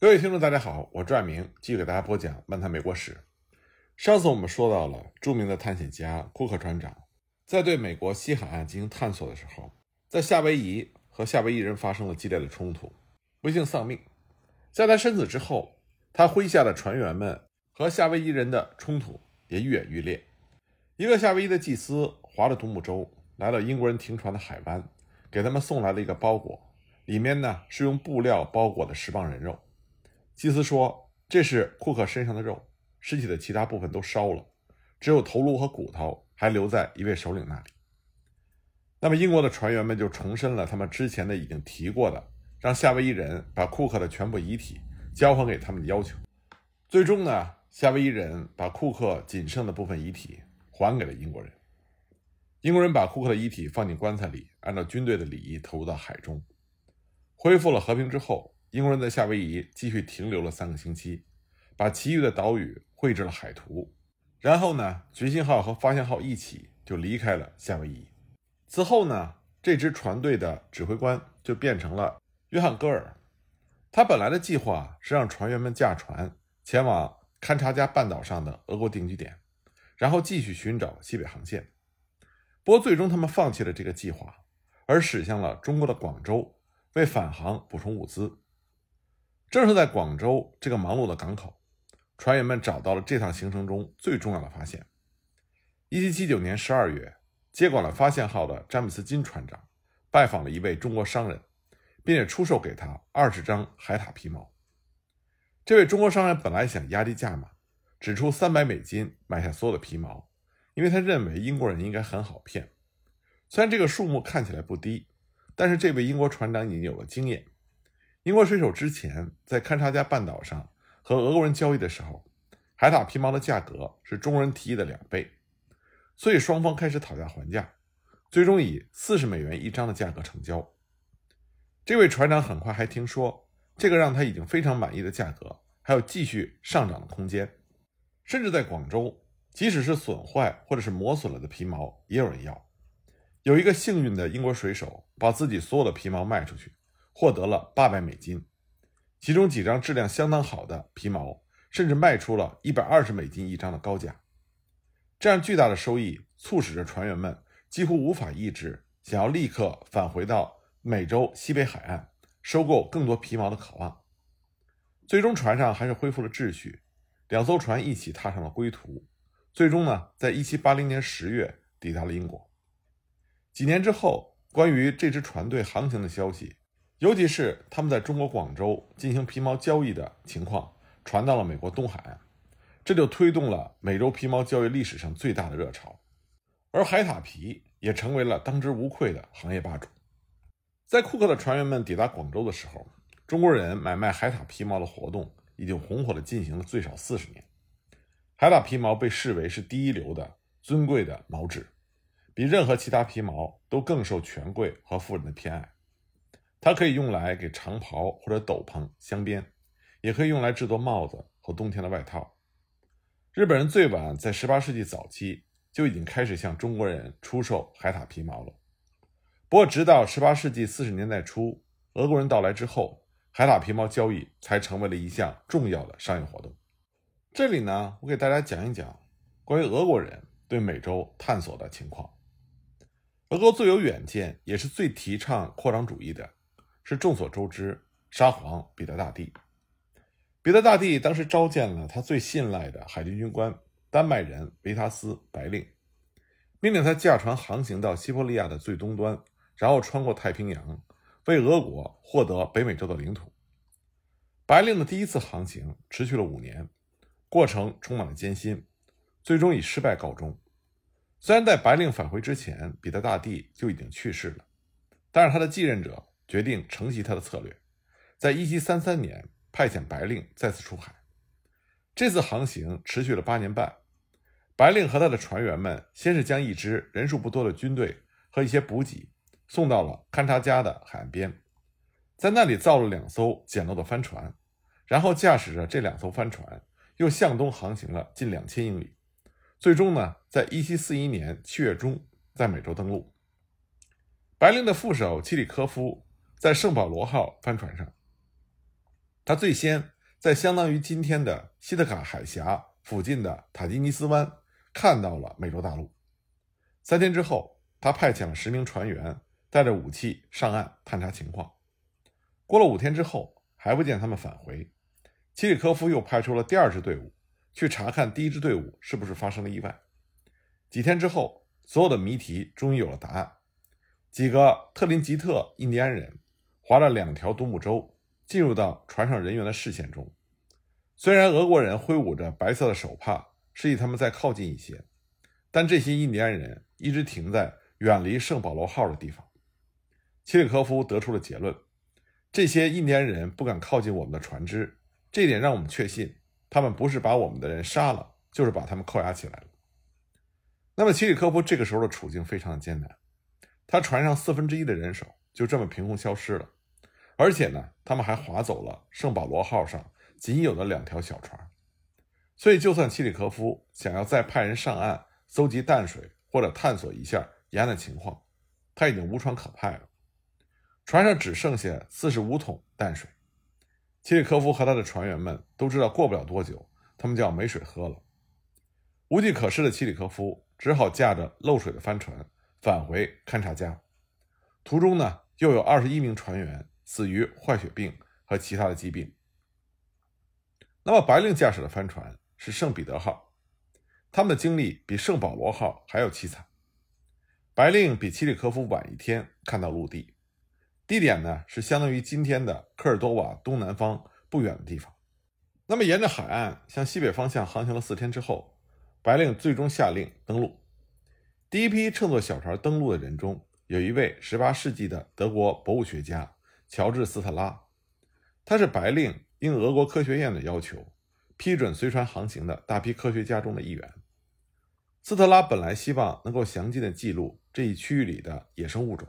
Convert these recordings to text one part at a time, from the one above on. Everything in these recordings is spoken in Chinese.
各位听众，大家好，我拽明继续给大家播讲《漫谈美国史》。上次我们说到了著名的探险家库克船长，在对美国西海岸进行探索的时候，在夏威夷和夏威夷人发生了激烈的冲突，不幸丧命。在他身死之后，他麾下的船员们和夏威夷人的冲突也愈演愈烈。一个夏威夷的祭司划着独木舟来到英国人停船的海湾，给他们送来了一个包裹，里面呢是用布料包裹的十磅人肉。祭司说：“这是库克身上的肉，尸体的其他部分都烧了，只有头颅和骨头还留在一位首领那里。”那么，英国的船员们就重申了他们之前的已经提过的，让夏威夷人把库克的全部遗体交还给他们的要求。最终呢，夏威夷人把库克仅剩的部分遗体还给了英国人。英国人把库克的遗体放进棺材里，按照军队的礼仪投入到海中。恢复了和平之后。英国人在夏威夷继续停留了三个星期，把其余的岛屿绘制了海图，然后呢，决心号和发现号一起就离开了夏威夷。此后呢，这支船队的指挥官就变成了约翰·戈尔。他本来的计划是让船员们驾船前往勘察加半岛上的俄国定居点，然后继续寻找西北航线。不过，最终他们放弃了这个计划，而驶向了中国的广州，为返航补充物资。正是在广州这个忙碌的港口，船员们找到了这趟行程中最重要的发现。1779年12月，接管了发现号的詹姆斯金船长拜访了一位中国商人，并且出售给他二十张海獭皮毛。这位中国商人本来想压低价码，只出三百美金买下所有的皮毛，因为他认为英国人应该很好骗。虽然这个数目看起来不低，但是这位英国船长已经有了经验。英国水手之前在勘察加半岛上和俄国人交易的时候，海獭皮毛的价格是中国人提议的两倍，所以双方开始讨价还价，最终以四十美元一张的价格成交。这位船长很快还听说，这个让他已经非常满意的价格还有继续上涨的空间，甚至在广州，即使是损坏或者是磨损了的皮毛也有人要。有一个幸运的英国水手把自己所有的皮毛卖出去。获得了八百美金，其中几张质量相当好的皮毛，甚至卖出了一百二十美金一张的高价。这样巨大的收益，促使着船员们几乎无法抑制想要立刻返回到美洲西北海岸收购更多皮毛的渴望。最终，船上还是恢复了秩序，两艘船一起踏上了归途。最终呢，在一七八零年十月抵达了英国。几年之后，关于这支船队航行的消息。尤其是他们在中国广州进行皮毛交易的情况传到了美国东海岸，这就推动了美洲皮毛交易历史上最大的热潮，而海獭皮也成为了当之无愧的行业霸主。在库克的船员们抵达广州的时候，中国人买卖海獭皮毛的活动已经红火地进行了最少四十年。海獭皮毛被视为是第一流的尊贵的毛质，比任何其他皮毛都更受权贵和富人的偏爱。它可以用来给长袍或者斗篷镶边，也可以用来制作帽子和冬天的外套。日本人最晚在18世纪早期就已经开始向中国人出售海獭皮毛了。不过，直到18世纪40年代初，俄国人到来之后，海獭皮毛交易才成为了一项重要的商业活动。这里呢，我给大家讲一讲关于俄国人对美洲探索的情况。俄国最有远见，也是最提倡扩张主义的。是众所周知，沙皇彼得大帝。彼得大帝当时召见了他最信赖的海军军官丹麦人维塔斯·白令，命令他驾船航行到西伯利亚的最东端，然后穿过太平洋，为俄国获得北美洲的领土。白令的第一次航行持续了五年，过程充满了艰辛，最终以失败告终。虽然在白令返回之前，彼得大帝就已经去世了，但是他的继任者。决定承袭他的策略，在一七三三年派遣白令再次出海。这次航行持续了八年半。白令和他的船员们先是将一支人数不多的军队和一些补给送到了勘察加的海岸边，在那里造了两艘简陋的帆船，然后驾驶着这两艘帆船又向东航行了近两千英里，最终呢，在一七四一年七月中在美洲登陆。白令的副手基里科夫。在圣保罗号帆船上，他最先在相当于今天的西特卡海峡附近的塔吉尼斯湾看到了美洲大陆。三天之后，他派遣了十名船员带着武器上岸探查情况。过了五天之后，还不见他们返回。齐里科夫又派出了第二支队伍去查看第一支队伍是不是发生了意外。几天之后，所有的谜题终于有了答案。几个特林吉特印第安人划了两条独木舟，进入到船上人员的视线中。虽然俄国人挥舞着白色的手帕，示意他们再靠近一些，但这些印第安人一直停在远离圣保罗号的地方。齐里科夫得出了结论：这些印第安人不敢靠近我们的船只。这点让我们确信，他们不是把我们的人杀了，就是把他们扣押起来了。那么，齐里科夫这个时候的处境非常的艰难，他船上四分之一的人手就这么凭空消失了，而且呢，他们还划走了圣保罗号上仅有的两条小船。所以，就算契里科夫想要再派人上岸搜集淡水或者探索一下沿岸的情况，他已经无船可派了，船上只剩下四十五桶淡水。契里科夫和他的船员们都知道，过不了多久，他们就要没水喝了。无计可施的契里科夫只好驾着漏水的帆船返回勘察加。途中呢，又有二十一名船员死于坏血病和其他的疾病。那么，白令驾驶的帆船是圣彼得号，他们的经历比圣保罗号还要凄惨。白令比齐里科夫晚一天看到陆地。地点呢是相当于今天的科尔多瓦东南方不远的地方。那么沿着海岸向西北方向航行了四天之后，白令最终下令登陆。第一批乘坐小船登陆的人中，有一位18世纪的德国博物学家乔治斯特拉，他是白令应俄国科学院的要求批准随船航行的大批科学家中的一员。斯特拉本来希望能够详尽的记录这一区域里的野生物种。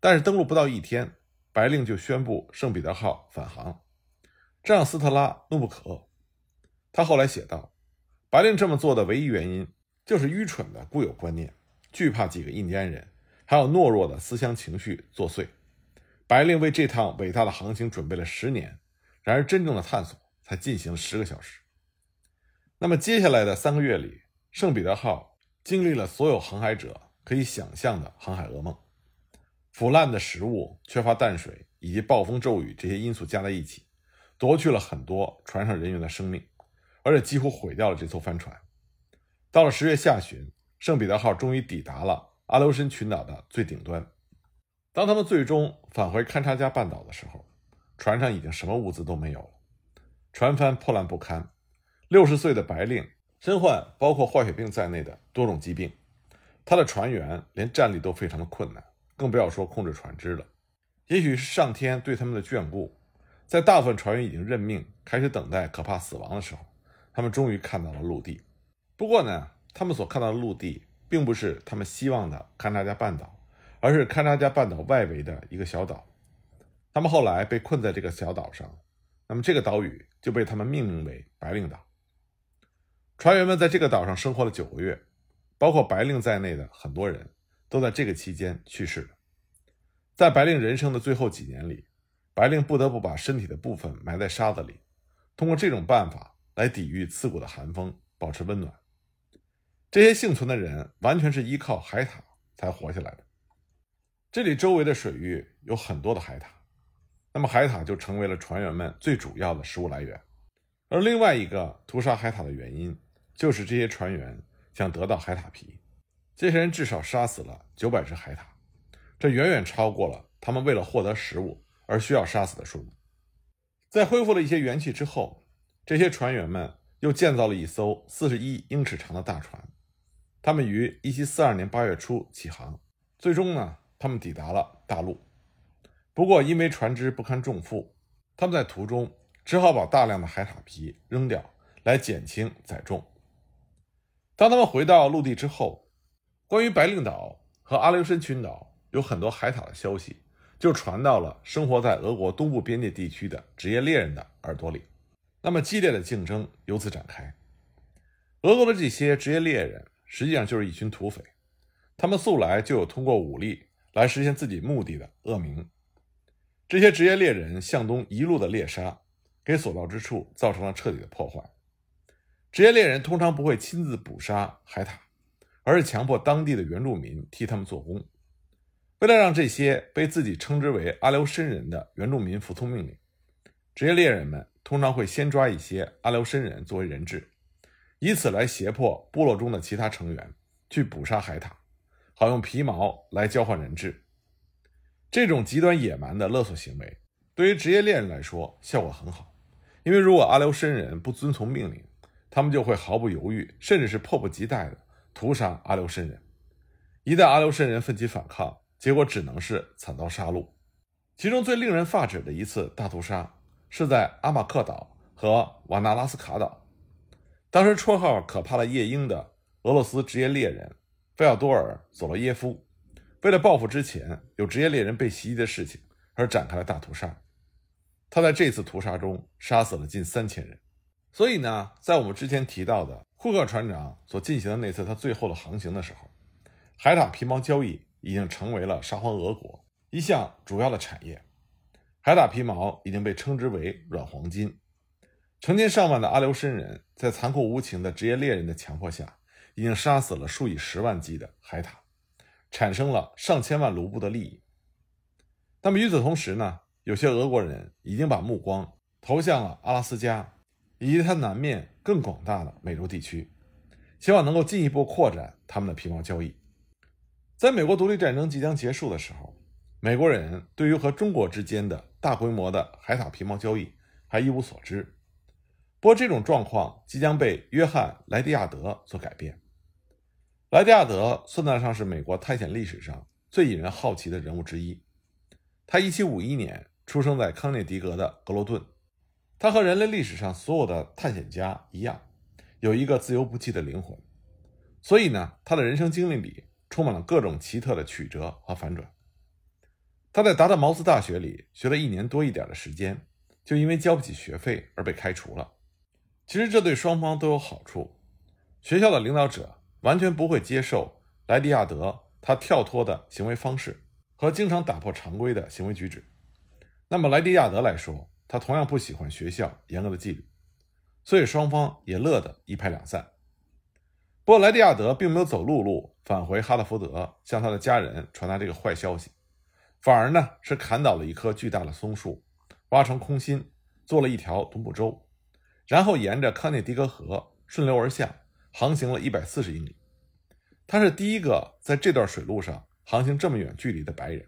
但是登陆不到一天，白令就宣布圣彼得号返航，这让斯特拉怒不可遏。他后来写道：“白令这么做的唯一原因，就是愚蠢的固有观念，惧怕几个印第安人，还有懦弱的思乡情绪作祟。白令为这趟伟大的航行准备了十年，然而真正的探索才进行了十个小时。那么接下来的三个月里，圣彼得号经历了所有航海者可以想象的航海噩梦。”腐烂的食物、缺乏淡水以及暴风骤雨这些因素加在一起，夺去了很多船上人员的生命，而且几乎毁掉了这艘帆船。到了十月下旬，圣彼得号终于抵达了阿留申群岛的最顶端。当他们最终返回勘察加半岛的时候，船上已经什么物资都没有了，船帆破烂不堪。六十岁的白令身患包括坏血病在内的多种疾病，他的船员连站立都非常的困难。更不要说控制船只了。也许是上天对他们的眷顾，在大部分船员已经认命、开始等待可怕死亡的时候，他们终于看到了陆地。不过呢，他们所看到的陆地并不是他们希望的勘察加半岛，而是勘察加半岛外围的一个小岛。他们后来被困在这个小岛上，那么这个岛屿就被他们命名为白令岛。船员们在这个岛上生活了九个月，包括白令在内的很多人。都在这个期间去世了。在白令人生的最后几年里，白令不得不把身体的部分埋在沙子里，通过这种办法来抵御刺骨的寒风，保持温暖。这些幸存的人完全是依靠海獭才活下来的。这里周围的水域有很多的海獭，那么海獭就成为了船员们最主要的食物来源。而另外一个屠杀海獭的原因，就是这些船员想得到海獭皮。这些人至少杀死了九百只海獭，这远远超过了他们为了获得食物而需要杀死的数目。在恢复了一些元气之后，这些船员们又建造了一艘四十一英尺长的大船。他们于一七四二年八月初起航，最终呢，他们抵达了大陆。不过，因为船只不堪重负，他们在途中只好把大量的海獭皮扔掉，来减轻载重。当他们回到陆地之后，关于白令岛和阿留申群岛有很多海獭的消息，就传到了生活在俄国东部边界地区的职业猎人的耳朵里。那么激烈的竞争由此展开。俄国的这些职业猎人实际上就是一群土匪，他们素来就有通过武力来实现自己目的的恶名。这些职业猎人向东一路的猎杀，给所到之处造成了彻底的破坏。职业猎人通常不会亲自捕杀海獭，而是强迫当地的原住民替他们做工。为了让这些被自己称之为阿留申人的原住民服从命令，职业猎人们通常会先抓一些阿留申人作为人质，以此来胁迫部落中的其他成员去捕杀海獭，好用皮毛来交换人质。这种极端野蛮的勒索行为，对于职业猎人来说效果很好，因为如果阿留申人不遵从命令，他们就会毫不犹豫，甚至是迫不及待的屠杀阿留申人。一旦阿留申人奋起反抗，结果只能是惨遭杀戮。其中最令人发指的一次大屠杀，是在阿马克岛和瓦纳拉斯卡岛。当时绰号“可怕的夜鹰”的俄罗斯职业猎人费奥多尔·佐罗耶夫，为了报复之前有职业猎人被袭击的事情，而展开了大屠杀。他在这次屠杀中杀死了近三千人。所以呢，在我们之前提到的库克船长所进行的那次他最后的航行的时候，海獭皮毛交易已经成为了沙皇俄国一项主要的产业。海獭皮毛已经被称之为软黄金。成千上万的阿留申人在残酷无情的职业猎人的强迫下，已经杀死了数以十万计的海獭，产生了上千万卢布的利益。那么与此同时呢，有些俄国人已经把目光投向了阿拉斯加。以及它南面更广大的美洲地区，希望能够进一步扩展他们的皮毛交易。在美国独立战争即将结束的时候，美国人对于和中国之间的大规模的海獭皮毛交易还一无所知。不过，这种状况即将被约翰·莱迪亚德所改变。莱迪亚德算得上是美国探险历史上最引人好奇的人物之一。他1751年出生在康涅狄格的格罗顿。他和人类历史上所有的探险家一样，有一个自由不羁的灵魂，所以呢，他的人生经历里充满了各种奇特的曲折和反转。他在达特茅斯大学里学了一年多一点的时间，就因为交不起学费而被开除了。其实这对双方都有好处，学校的领导者完全不会接受莱迪亚德他跳脱的行为方式和经常打破常规的行为举止。那么莱迪亚德来说，他同样不喜欢学校严格的纪律，所以双方也乐得一拍两散。不过莱迪亚德并没有走陆路返回哈德福德向他的家人传达这个坏消息，反而呢是砍倒了一棵巨大的松树，挖成空心，做了一条独木舟，然后沿着康涅狄格河顺流而下，航行了一百四十英里。他是第一个在这段水路上航行这么远距离的白人。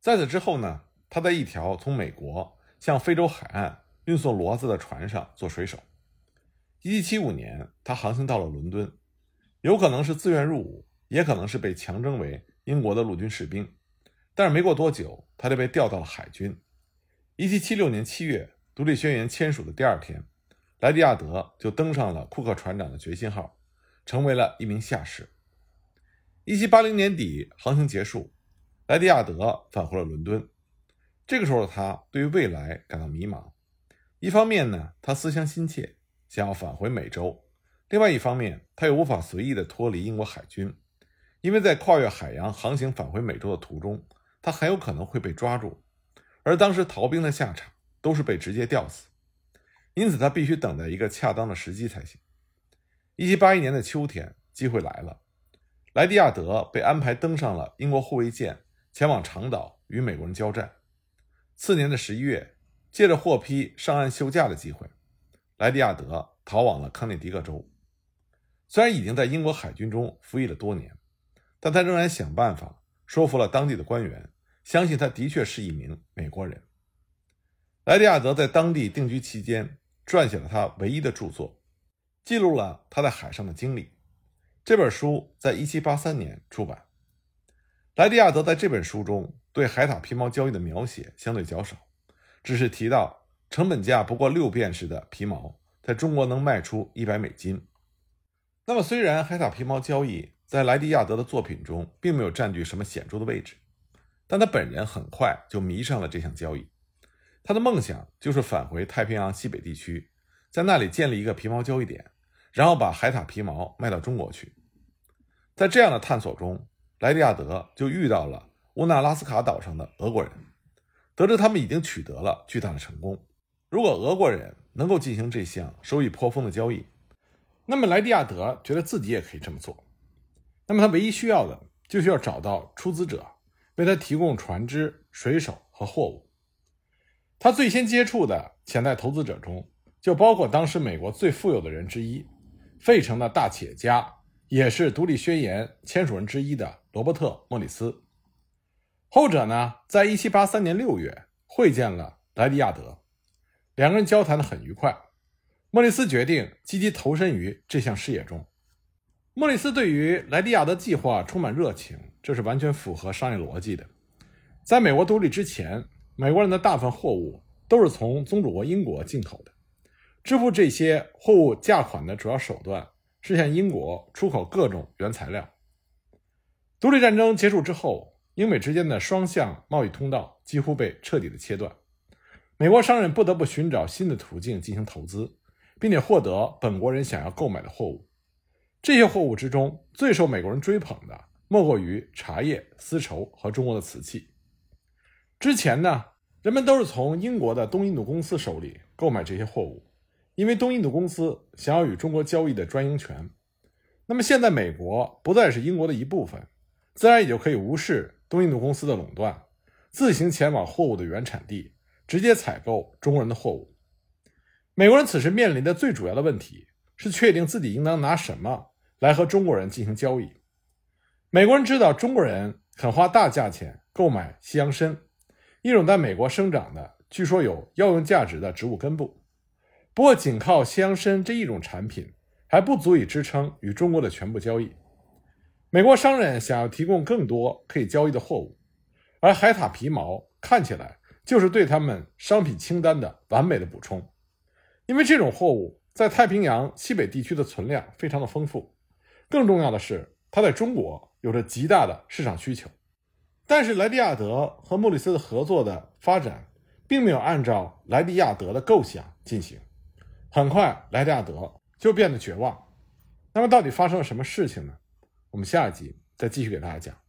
在此之后呢，他在一条从美国。向非洲海岸运送骡子的船上做水手。1775年，他航行到了伦敦，有可能是自愿入伍，也可能是被强征为英国的陆军士兵。但是没过多久，他就被调到了海军。1776年7月，独立宣言签署的第二天，莱迪亚德就登上了库克船长的决心号，成为了一名下士。1780年底，航行结束，莱迪亚德返回了伦敦。这个时候的他对于未来感到迷茫，一方面呢，他思乡心切，想要返回美洲；另外一方面，他又无法随意的脱离英国海军，因为在跨越海洋航行返回美洲的途中，他很有可能会被抓住，而当时逃兵的下场都是被直接吊死，因此他必须等待一个恰当的时机才行。一七八一年的秋天，机会来了，莱迪亚德被安排登上了英国护卫舰，前往长岛与美国人交战。次年的十一月，借着获批上岸休假的机会，莱迪亚德逃往了康涅狄格州。虽然已经在英国海军中服役了多年，但他仍然想办法说服了当地的官员，相信他的确是一名美国人。莱迪亚德在当地定居期间，撰写了他唯一的著作，记录了他在海上的经历。这本书在一七八三年出版。莱迪亚德在这本书中。对海獭皮毛交易的描写相对较少，只是提到成本价不过六便士的皮毛在中国能卖出一百美金。那么，虽然海獭皮毛交易在莱迪亚德的作品中并没有占据什么显著的位置，但他本人很快就迷上了这项交易。他的梦想就是返回太平洋西北地区，在那里建立一个皮毛交易点，然后把海獭皮毛卖到中国去。在这样的探索中，莱迪亚德就遇到了。乌纳拉斯卡岛上的俄国人得知他们已经取得了巨大的成功，如果俄国人能够进行这项收益颇丰的交易，那么莱蒂亚德觉得自己也可以这么做。那么他唯一需要的，就需要找到出资者，为他提供船只、水手和货物。他最先接触的潜在投资者中，就包括当时美国最富有的人之一，费城的大企业家，也是独立宣言签署人之一的罗伯特·莫里斯。后者呢，在一七八三年六月会见了莱迪亚德，两个人交谈的很愉快。莫里斯决定积极投身于这项事业中。莫里斯对于莱迪亚德计划充满热情，这是完全符合商业逻辑的。在美国独立之前，美国人的大部分货物都是从宗主国英国进口的，支付这些货物价款的主要手段是向英国出口各种原材料。独立战争结束之后。英美之间的双向贸易通道几乎被彻底的切断，美国商人不得不寻找新的途径进行投资，并且获得本国人想要购买的货物。这些货物之中，最受美国人追捧的莫过于茶叶、丝绸和中国的瓷器。之前呢，人们都是从英国的东印度公司手里购买这些货物，因为东印度公司想要与中国交易的专营权。那么现在，美国不再是英国的一部分，自然也就可以无视。东印度公司的垄断，自行前往货物的原产地，直接采购中国人的货物。美国人此时面临的最主要的问题是确定自己应当拿什么来和中国人进行交易。美国人知道中国人肯花大价钱购买西洋参，一种在美国生长的、据说有药用价值的植物根部。不过，仅靠西洋参这一种产品还不足以支撑与中国的全部交易。美国商人想要提供更多可以交易的货物，而海獭皮毛看起来就是对他们商品清单的完美的补充，因为这种货物在太平洋西北地区的存量非常的丰富，更重要的是，它在中国有着极大的市场需求。但是莱迪亚德和莫里斯的合作的发展，并没有按照莱迪亚德的构想进行，很快莱迪亚德就变得绝望。那么，到底发生了什么事情呢？我们下一集再继续给大家讲。